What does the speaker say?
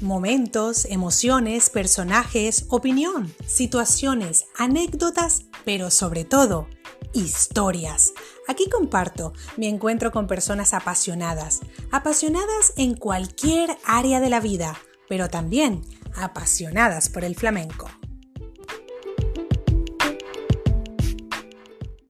Momentos, emociones, personajes, opinión, situaciones, anécdotas, pero sobre todo, historias. Aquí comparto mi encuentro con personas apasionadas, apasionadas en cualquier área de la vida, pero también apasionadas por el flamenco.